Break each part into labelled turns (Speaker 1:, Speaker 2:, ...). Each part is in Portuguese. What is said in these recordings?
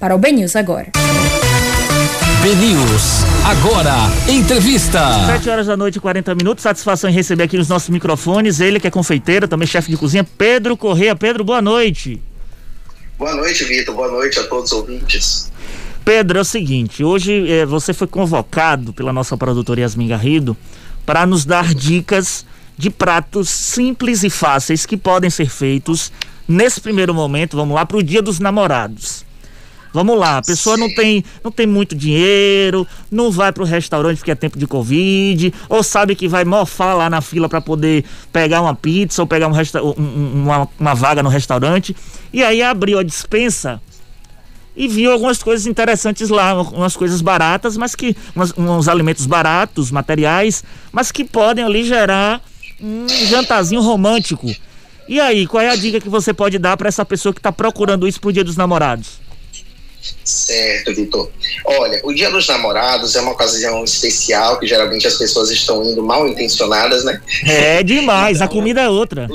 Speaker 1: Para o BNews agora.
Speaker 2: BNews agora entrevista.
Speaker 3: 7 horas da noite, 40 minutos. Satisfação em receber aqui nos nossos microfones ele que é confeiteiro, também chefe de cozinha, Pedro Correia. Pedro, boa noite.
Speaker 4: Boa noite, Vitor. Boa noite a todos os ouvintes.
Speaker 3: Pedro, é o seguinte, hoje eh, você foi convocado pela nossa produtora Yasmin Garrido para nos dar dicas de pratos simples e fáceis que podem ser feitos nesse primeiro momento, vamos lá, para o Dia dos Namorados. Vamos lá, a pessoa não tem, não tem muito dinheiro, não vai para o restaurante porque é tempo de Covid, ou sabe que vai mofar lá na fila para poder pegar uma pizza ou pegar um resta um, uma, uma vaga no restaurante. E aí abriu a dispensa e viu algumas coisas interessantes lá, umas coisas baratas, mas que. Umas, uns alimentos baratos, materiais, mas que podem ali gerar um jantarzinho romântico. E aí, qual é a dica que você pode dar para essa pessoa que está procurando isso pro Dia dos Namorados?
Speaker 4: Certo, Vitor. Olha, o Dia dos Namorados é uma ocasião especial que geralmente as pessoas estão indo mal intencionadas, né?
Speaker 3: É demais, então, a comida é outra.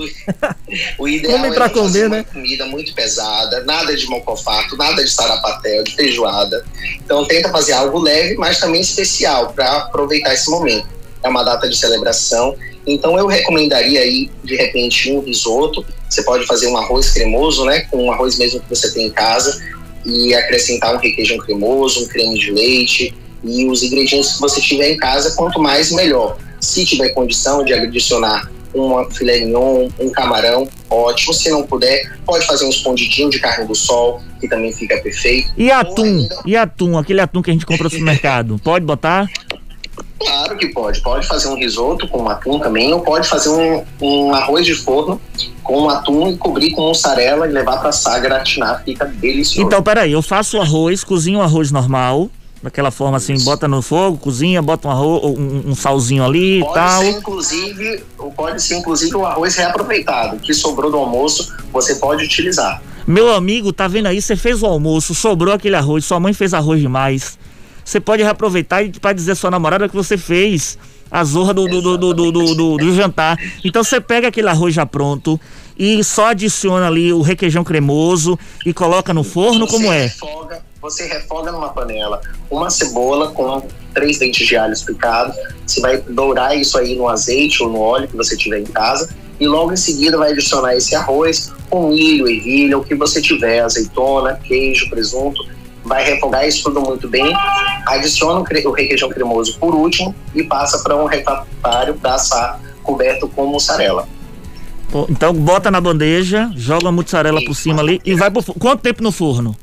Speaker 4: O, o ideal Come pra é comer, né? comida muito pesada, nada de mocofato, nada de sarapatel, de feijoada. Então tenta fazer algo leve, mas também especial para aproveitar esse momento. É uma data de celebração, então eu recomendaria aí de repente um risoto. Você pode fazer um arroz cremoso, né? Com um arroz mesmo que você tem em casa e acrescentar um requeijão cremoso, um creme de leite e os ingredientes que você tiver em casa, quanto mais melhor. Se tiver condição de adicionar uma filé mignon, um camarão, ótimo. Se não puder, pode fazer um escondidinho de carne do sol, que também fica perfeito.
Speaker 3: E atum? Ainda... E atum? Aquele atum que a gente compra no supermercado, pode botar?
Speaker 4: Claro que pode. Pode fazer um risoto com atum também, ou pode fazer um, um arroz de forno com atum e cobrir com mussarela e levar para assar, gratinar, fica delicioso.
Speaker 3: Então, peraí, eu faço o arroz, cozinho o arroz normal, daquela forma assim, Isso. bota no fogo, cozinha, bota um, arroz, um, um salzinho ali
Speaker 4: pode
Speaker 3: e tal.
Speaker 4: Ser, inclusive, pode ser inclusive o arroz reaproveitado, que sobrou do almoço, você pode utilizar.
Speaker 3: Meu amigo, tá vendo aí? Você fez o almoço, sobrou aquele arroz, sua mãe fez arroz demais você pode reaproveitar e para dizer à sua namorada que você fez a zorra do, do, do, do, jantar. Então você pega aquele arroz já pronto e só adiciona ali o requeijão cremoso e coloca no forno, como é?
Speaker 4: Você refoga numa panela uma cebola com três dentes de alho picados. Você vai dourar isso aí no azeite ou no óleo que você tiver em casa. E logo em seguida vai adicionar esse arroz com milho, ervilha, o que você tiver, azeitona, queijo, presunto vai refogar isso tudo muito bem, adiciona o requeijão cremoso por último e passa para um refratário para assar coberto com mussarela.
Speaker 3: Então bota na bandeja, joga a mussarela por cima ali e vai por quanto tempo no forno?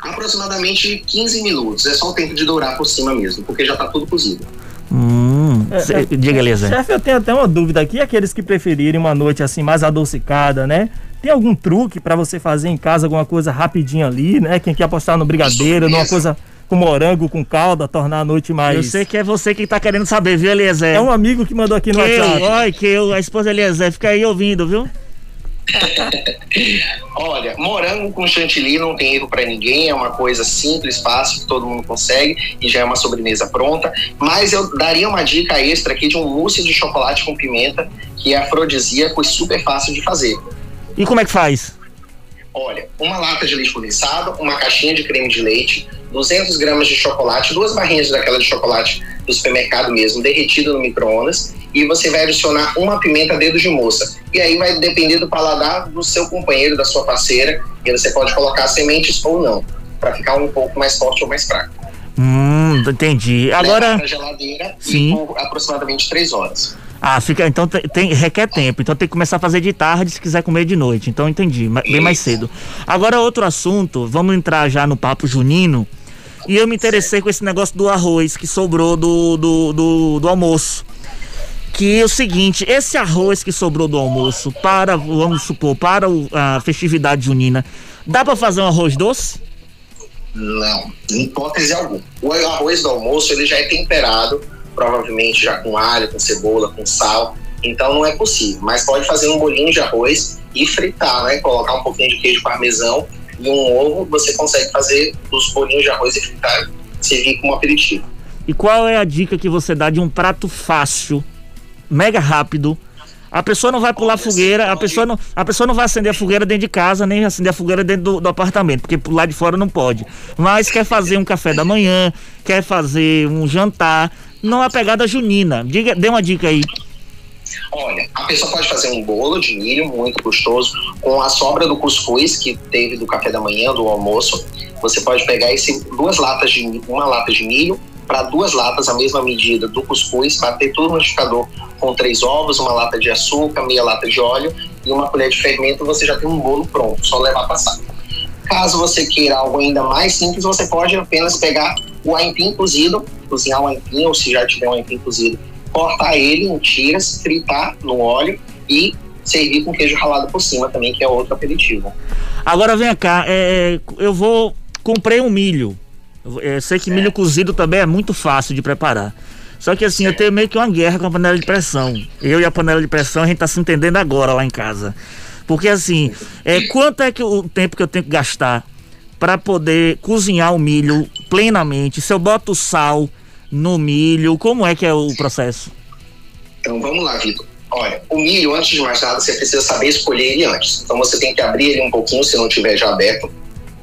Speaker 4: Aproximadamente 15 minutos. É só o tempo de dourar por cima mesmo, porque já está tudo cozido.
Speaker 3: Hum, é, é diga, Eliezer.
Speaker 5: Chefe, eu tenho até uma dúvida aqui, aqueles que preferirem uma noite assim mais adocicada, né? Tem algum truque para você fazer em casa alguma coisa rapidinho ali, né? Quem quer apostar no brigadeiro, numa coisa com morango, com calda, tornar a noite mais.
Speaker 3: Eu sei que é você que tá querendo saber, viu, Eliezer?
Speaker 5: É um amigo que mandou aqui no
Speaker 3: que
Speaker 5: WhatsApp.
Speaker 3: Eu, oi, que eu, a esposa Eliezer, fica aí ouvindo, viu?
Speaker 4: Olha, morango com chantilly não tem erro para ninguém, é uma coisa simples, fácil, que todo mundo consegue e já é uma sobremesa pronta. Mas eu daria uma dica extra aqui de um mousse de chocolate com pimenta, que é afrodisíaco e super fácil de fazer.
Speaker 3: E como é que faz?
Speaker 4: Olha, uma lata de leite condensado, uma caixinha de creme de leite, 200 gramas de chocolate, duas barrinhas daquela de chocolate do supermercado mesmo, derretido no micro-ondas, e você vai adicionar uma pimenta dedo de moça. E aí vai depender do paladar do seu companheiro, da sua parceira, e você pode colocar sementes ou não, para ficar um pouco mais forte ou mais fraco.
Speaker 3: Hum, entendi. Agora.
Speaker 4: Leva geladeira Sim. por aproximadamente três horas.
Speaker 3: Ah, fica. Então tem, requer tempo. Então tem que começar a fazer de tarde se quiser comer de noite. Então entendi, bem mais cedo. Agora outro assunto, vamos entrar já no papo junino. E eu me interessei com esse negócio do arroz que sobrou do, do, do, do almoço. Que é o seguinte, esse arroz que sobrou do almoço para, vamos supor, para a festividade junina, dá para fazer um arroz doce?
Speaker 4: Não, em hipótese alguma. O arroz do almoço ele já é temperado provavelmente já com alho, com cebola, com sal. Então não é possível. Mas pode fazer um bolinho de arroz e fritar, né? Colocar um pouquinho de queijo parmesão e um ovo, você consegue fazer os bolinhos de arroz e fritar, servir como aperitivo.
Speaker 3: E qual é a dica que você dá de um prato fácil, mega rápido, A pessoa não vai pular fogueira, a pessoa não, a pessoa não vai acender a fogueira dentro de casa, nem acender a fogueira dentro do, do apartamento, porque lá de fora não pode. Mas quer fazer um café da manhã, quer fazer um jantar, não é pegada junina. Diga, dê uma dica aí.
Speaker 4: Olha, a pessoa pode fazer um bolo de milho muito gostoso com a sobra do cuscuz que teve do café da manhã, do almoço. Você pode pegar esse duas latas de uma lata de milho para duas latas a mesma medida do cuscuz, bater tudo no liquidificador com três ovos, uma lata de açúcar, meia lata de óleo e uma colher de fermento, você já tem um bolo pronto, só levar passar. Caso você queira algo ainda mais simples, você pode apenas pegar o aipim cozido, cozinhar o aipim, ou se já tiver um aipim cozido, cortar ele em tiras, fritar no óleo e servir com queijo ralado por cima também, que é outro aperitivo.
Speaker 3: Agora vem cá, é, eu vou comprei um milho. Eu sei que milho cozido também é muito fácil de preparar. Só que assim, eu tenho meio que uma guerra com a panela de pressão. Eu e a panela de pressão, a gente tá se entendendo agora lá em casa. Porque assim, é, quanto é que o tempo que eu tenho que gastar para poder cozinhar o milho plenamente? Se eu boto sal, no milho? Como é que é o processo?
Speaker 4: Então vamos lá, Vitor. Olha, o milho, antes de mais nada, você precisa saber escolher ele antes. Então você tem que abrir ele um pouquinho, se não tiver já aberto,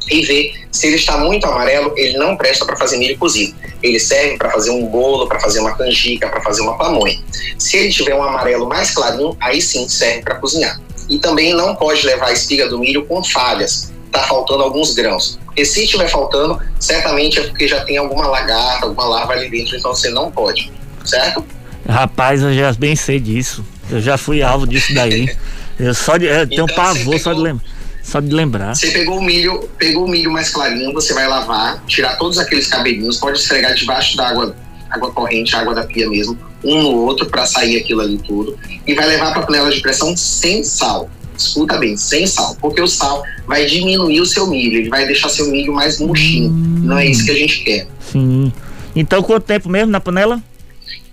Speaker 4: e ver se ele está muito amarelo, ele não presta para fazer milho cozido. Ele serve para fazer um bolo, para fazer uma canjica, para fazer uma pamonha. Se ele tiver um amarelo mais clarinho, aí sim serve para cozinhar. E também não pode levar a espiga do milho com falhas. Está faltando alguns grãos. Porque se estiver faltando, certamente é porque já tem alguma lagarta, alguma larva ali dentro, então você não pode, certo?
Speaker 3: Rapaz, eu já bem sei disso. Eu já fui alvo disso daí. Eu só de, eu tenho então, pavor pegou, só de lembrar. Só de lembrar.
Speaker 4: Você pegou o milho, pegou o milho mais clarinho, você vai lavar, tirar todos aqueles cabelinhos, pode esfregar debaixo da água, água corrente, água da pia mesmo, um no outro para sair aquilo ali tudo, e vai levar para panela de pressão sem sal escuta bem, sem sal, porque o sal vai diminuir o seu milho, ele vai deixar seu milho mais murchinho. Hum. Não é isso que a gente quer.
Speaker 3: Sim. Então quanto tempo mesmo na panela?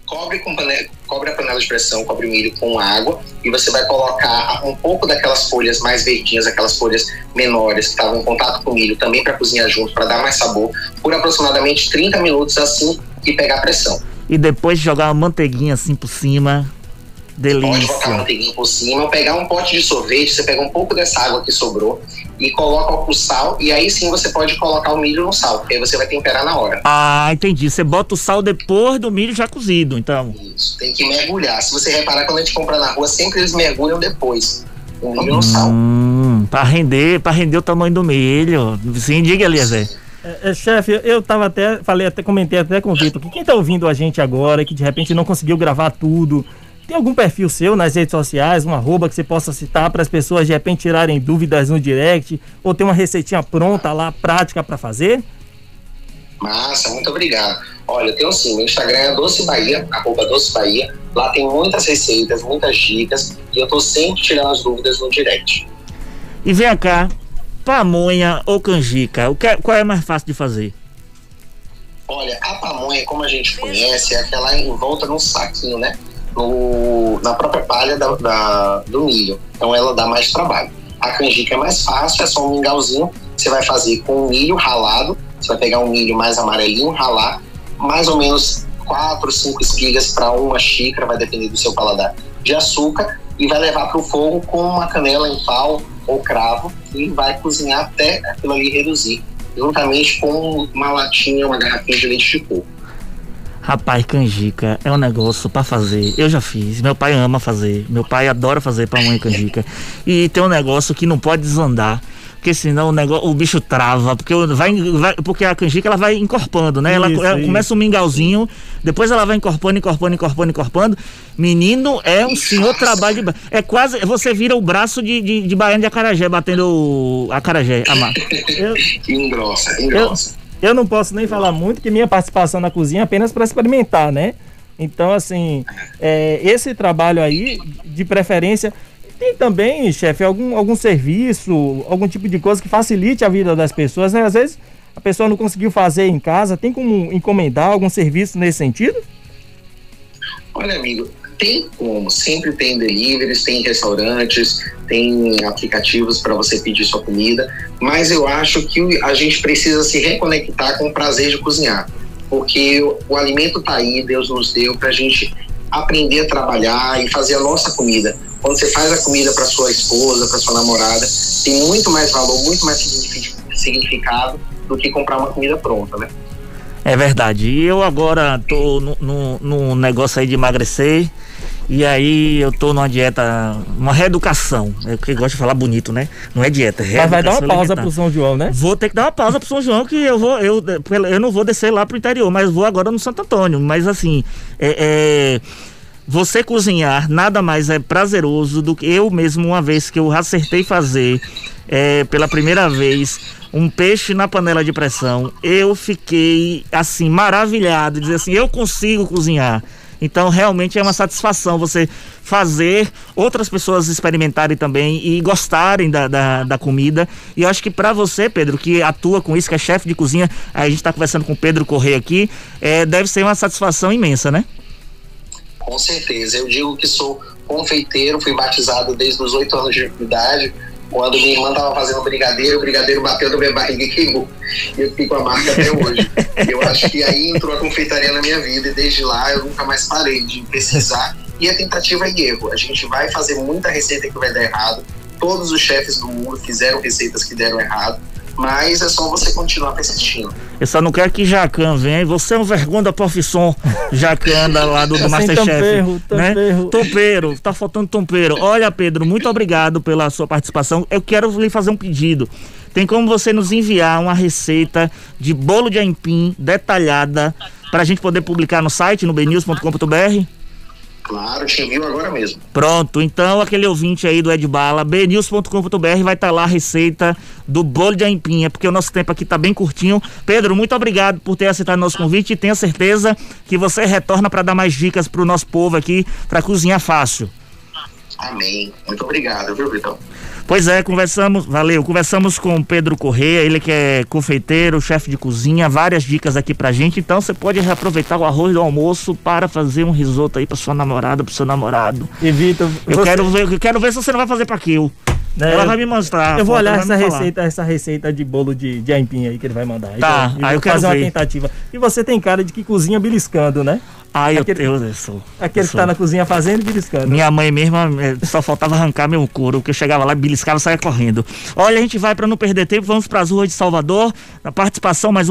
Speaker 4: Cobre, com panela, cobre a panela de pressão, cobre o milho com água e você vai colocar um pouco daquelas folhas mais verdinhas, aquelas folhas menores que estavam em contato com o milho, também para cozinhar junto, para dar mais sabor, por aproximadamente 30 minutos assim que pegar a pressão.
Speaker 3: E depois jogar uma manteiguinha assim por cima, Delícia.
Speaker 4: Pode botar manteiguinha por cima, pegar um pote de sorvete, você pega um pouco dessa água que sobrou e coloca o sal, e aí sim você pode colocar o milho no sal, porque aí você vai temperar na hora.
Speaker 3: Ah, entendi. Você bota o sal depois do milho já cozido, então.
Speaker 4: Isso, tem que mergulhar. Se você reparar, quando a gente compra na rua, sempre eles mergulham depois. O milho hum, no sal.
Speaker 3: Pra render, pra render o tamanho do milho. Sim, diga, Eliezer.
Speaker 5: É, é, chefe, eu tava até, falei, até comentei até com o Vitor, que quem tá ouvindo a gente agora, que de repente não conseguiu gravar tudo, tem algum perfil seu nas redes sociais, um arroba que você possa citar para as pessoas de repente tirarem dúvidas no direct ou tem uma receitinha pronta lá, prática para fazer?
Speaker 4: Massa, muito obrigado. Olha, eu tenho sim, meu Instagram é Doce Bahia, arroba Doce Bahia. Lá tem muitas receitas, muitas dicas e eu tô sempre tirando as dúvidas no direct.
Speaker 3: E vem cá, pamonha ou canjica, o que, é, qual é mais fácil de fazer?
Speaker 4: Olha, a pamonha, como a gente conhece, é aquela envolta num saquinho, né? No, na própria palha da, da, do milho. Então ela dá mais trabalho. A canjica é mais fácil, é só um mingauzinho. Você vai fazer com milho ralado. Você vai pegar um milho mais amarelinho, ralar mais ou menos quatro, cinco espigas para uma xícara, vai depender do seu paladar, de açúcar e vai levar para o fogo com uma canela em pau ou cravo e vai cozinhar até aquilo ali reduzir, juntamente com uma latinha, uma garrafinha de leite de coco.
Speaker 3: Rapaz, canjica é um negócio para fazer. Eu já fiz. Meu pai ama fazer. Meu pai adora fazer pra mãe canjica. E tem um negócio que não pode desandar. Porque senão o, negócio, o bicho trava. Porque, vai, vai, porque a canjica ela vai encorpando, né? Ela, ela começa um mingauzinho, depois ela vai encorpando, encorpando, encorpando, encorpando. Menino, é um senhor trabalho de. É quase. Você vira o braço de, de, de baiano de acarajé, batendo acarajé, amado.
Speaker 4: engrossa, engrossa.
Speaker 5: Eu, eu não posso nem falar muito que minha participação na cozinha é apenas para experimentar, né? Então, assim, é, esse trabalho aí, de preferência, tem também, chefe, algum, algum serviço, algum tipo de coisa que facilite a vida das pessoas, né? Às vezes a pessoa não conseguiu fazer em casa, tem como encomendar algum serviço nesse sentido?
Speaker 4: Olha, amigo, tem como, sempre tem deliveries, tem restaurantes, tem aplicativos para você pedir sua comida, mas eu acho que a gente precisa se reconectar com o prazer de cozinhar, porque o, alimento está aí, Deus nos deu para a gente aprender a trabalhar e fazer a nossa comida. Quando você faz a comida para sua esposa, para sua namorada, tem muito mais valor, muito mais significado do que comprar uma comida pronta, né?
Speaker 3: É verdade. E eu agora tô no, no, no negócio aí de emagrecer. E aí eu tô numa dieta, uma reeducação. É que gosto de falar bonito, né? Não é dieta, é
Speaker 5: Mas vai dar uma pausa alimentar. pro São João, né?
Speaker 3: Vou ter que dar uma pausa pro São João, que eu vou, eu, eu não vou descer lá pro interior, mas vou agora no Santo Antônio. Mas assim, é, é você cozinhar nada mais é prazeroso do que eu mesmo, uma vez que eu acertei fazer é, pela primeira vez um peixe na panela de pressão, eu fiquei assim maravilhado, dizer assim, eu consigo cozinhar. Então realmente é uma satisfação você fazer outras pessoas experimentarem também e gostarem da, da, da comida. E eu acho que para você, Pedro, que atua com isso, que é chefe de cozinha, a gente está conversando com o Pedro Correia aqui, é, deve ser uma satisfação imensa, né?
Speaker 4: Com certeza. Eu digo que sou confeiteiro, fui batizado desde os oito anos de idade quando minha irmã estava fazendo brigadeiro, o brigadeiro bateu na minha barriga e queimou. E eu fiquei com a marca até hoje. eu acho que aí entrou a confeitaria na minha vida e desde lá eu nunca mais parei de pesquisar. E a tentativa e erro. A gente vai fazer muita receita que vai dar errado. Todos os chefes do mundo fizeram receitas que deram errado mas é só você continuar persistindo.
Speaker 3: Eu só não quero que Jacan venha. Você é um vergonha da profissão, Jacan, lá do, do Masterchef. Né? Tompeiro, tá faltando tompeiro. Olha, Pedro, muito obrigado pela sua participação. Eu quero lhe fazer um pedido. Tem como você nos enviar uma receita de bolo de aipim detalhada para a gente poder publicar no site, no bnews.com.br?
Speaker 4: Claro, te envio agora mesmo.
Speaker 3: Pronto, então aquele ouvinte aí do Ed Bala, bnews.com.br vai estar tá lá a receita do bolo de aipinha, porque o nosso tempo aqui está bem curtinho. Pedro, muito obrigado por ter aceitado nosso convite e tenha certeza que você retorna para dar mais dicas para o nosso povo aqui para cozinhar fácil.
Speaker 4: Amém. Muito obrigado, viu, Vitão?
Speaker 3: Pois é, conversamos, valeu, conversamos com Pedro Correia, ele que é confeiteiro, chefe de cozinha, várias dicas aqui pra gente, então você pode reaproveitar o arroz do almoço para fazer um risoto aí pra sua namorada, pro seu namorado.
Speaker 5: E Vitor,
Speaker 3: eu você... quero ver, eu quero ver se você não vai fazer pra quilo. Né? Ela vai me mostrar.
Speaker 5: Eu vou olhar essa receita, essa receita de bolo de, de aipim aí que ele vai mandar.
Speaker 3: Tá,
Speaker 5: aí
Speaker 3: eu quero
Speaker 5: fazer ver. uma tentativa. E você tem cara de que cozinha beliscando, né?
Speaker 3: Eu, aquele, eu, eu sou.
Speaker 5: Aquele
Speaker 3: eu
Speaker 5: que tá na cozinha fazendo e beliscando.
Speaker 3: Minha mãe mesmo eh, só faltava arrancar meu couro, que eu chegava lá, beliscava e saia correndo. Olha, a gente vai para não perder tempo, vamos para as ruas de Salvador, na participação mais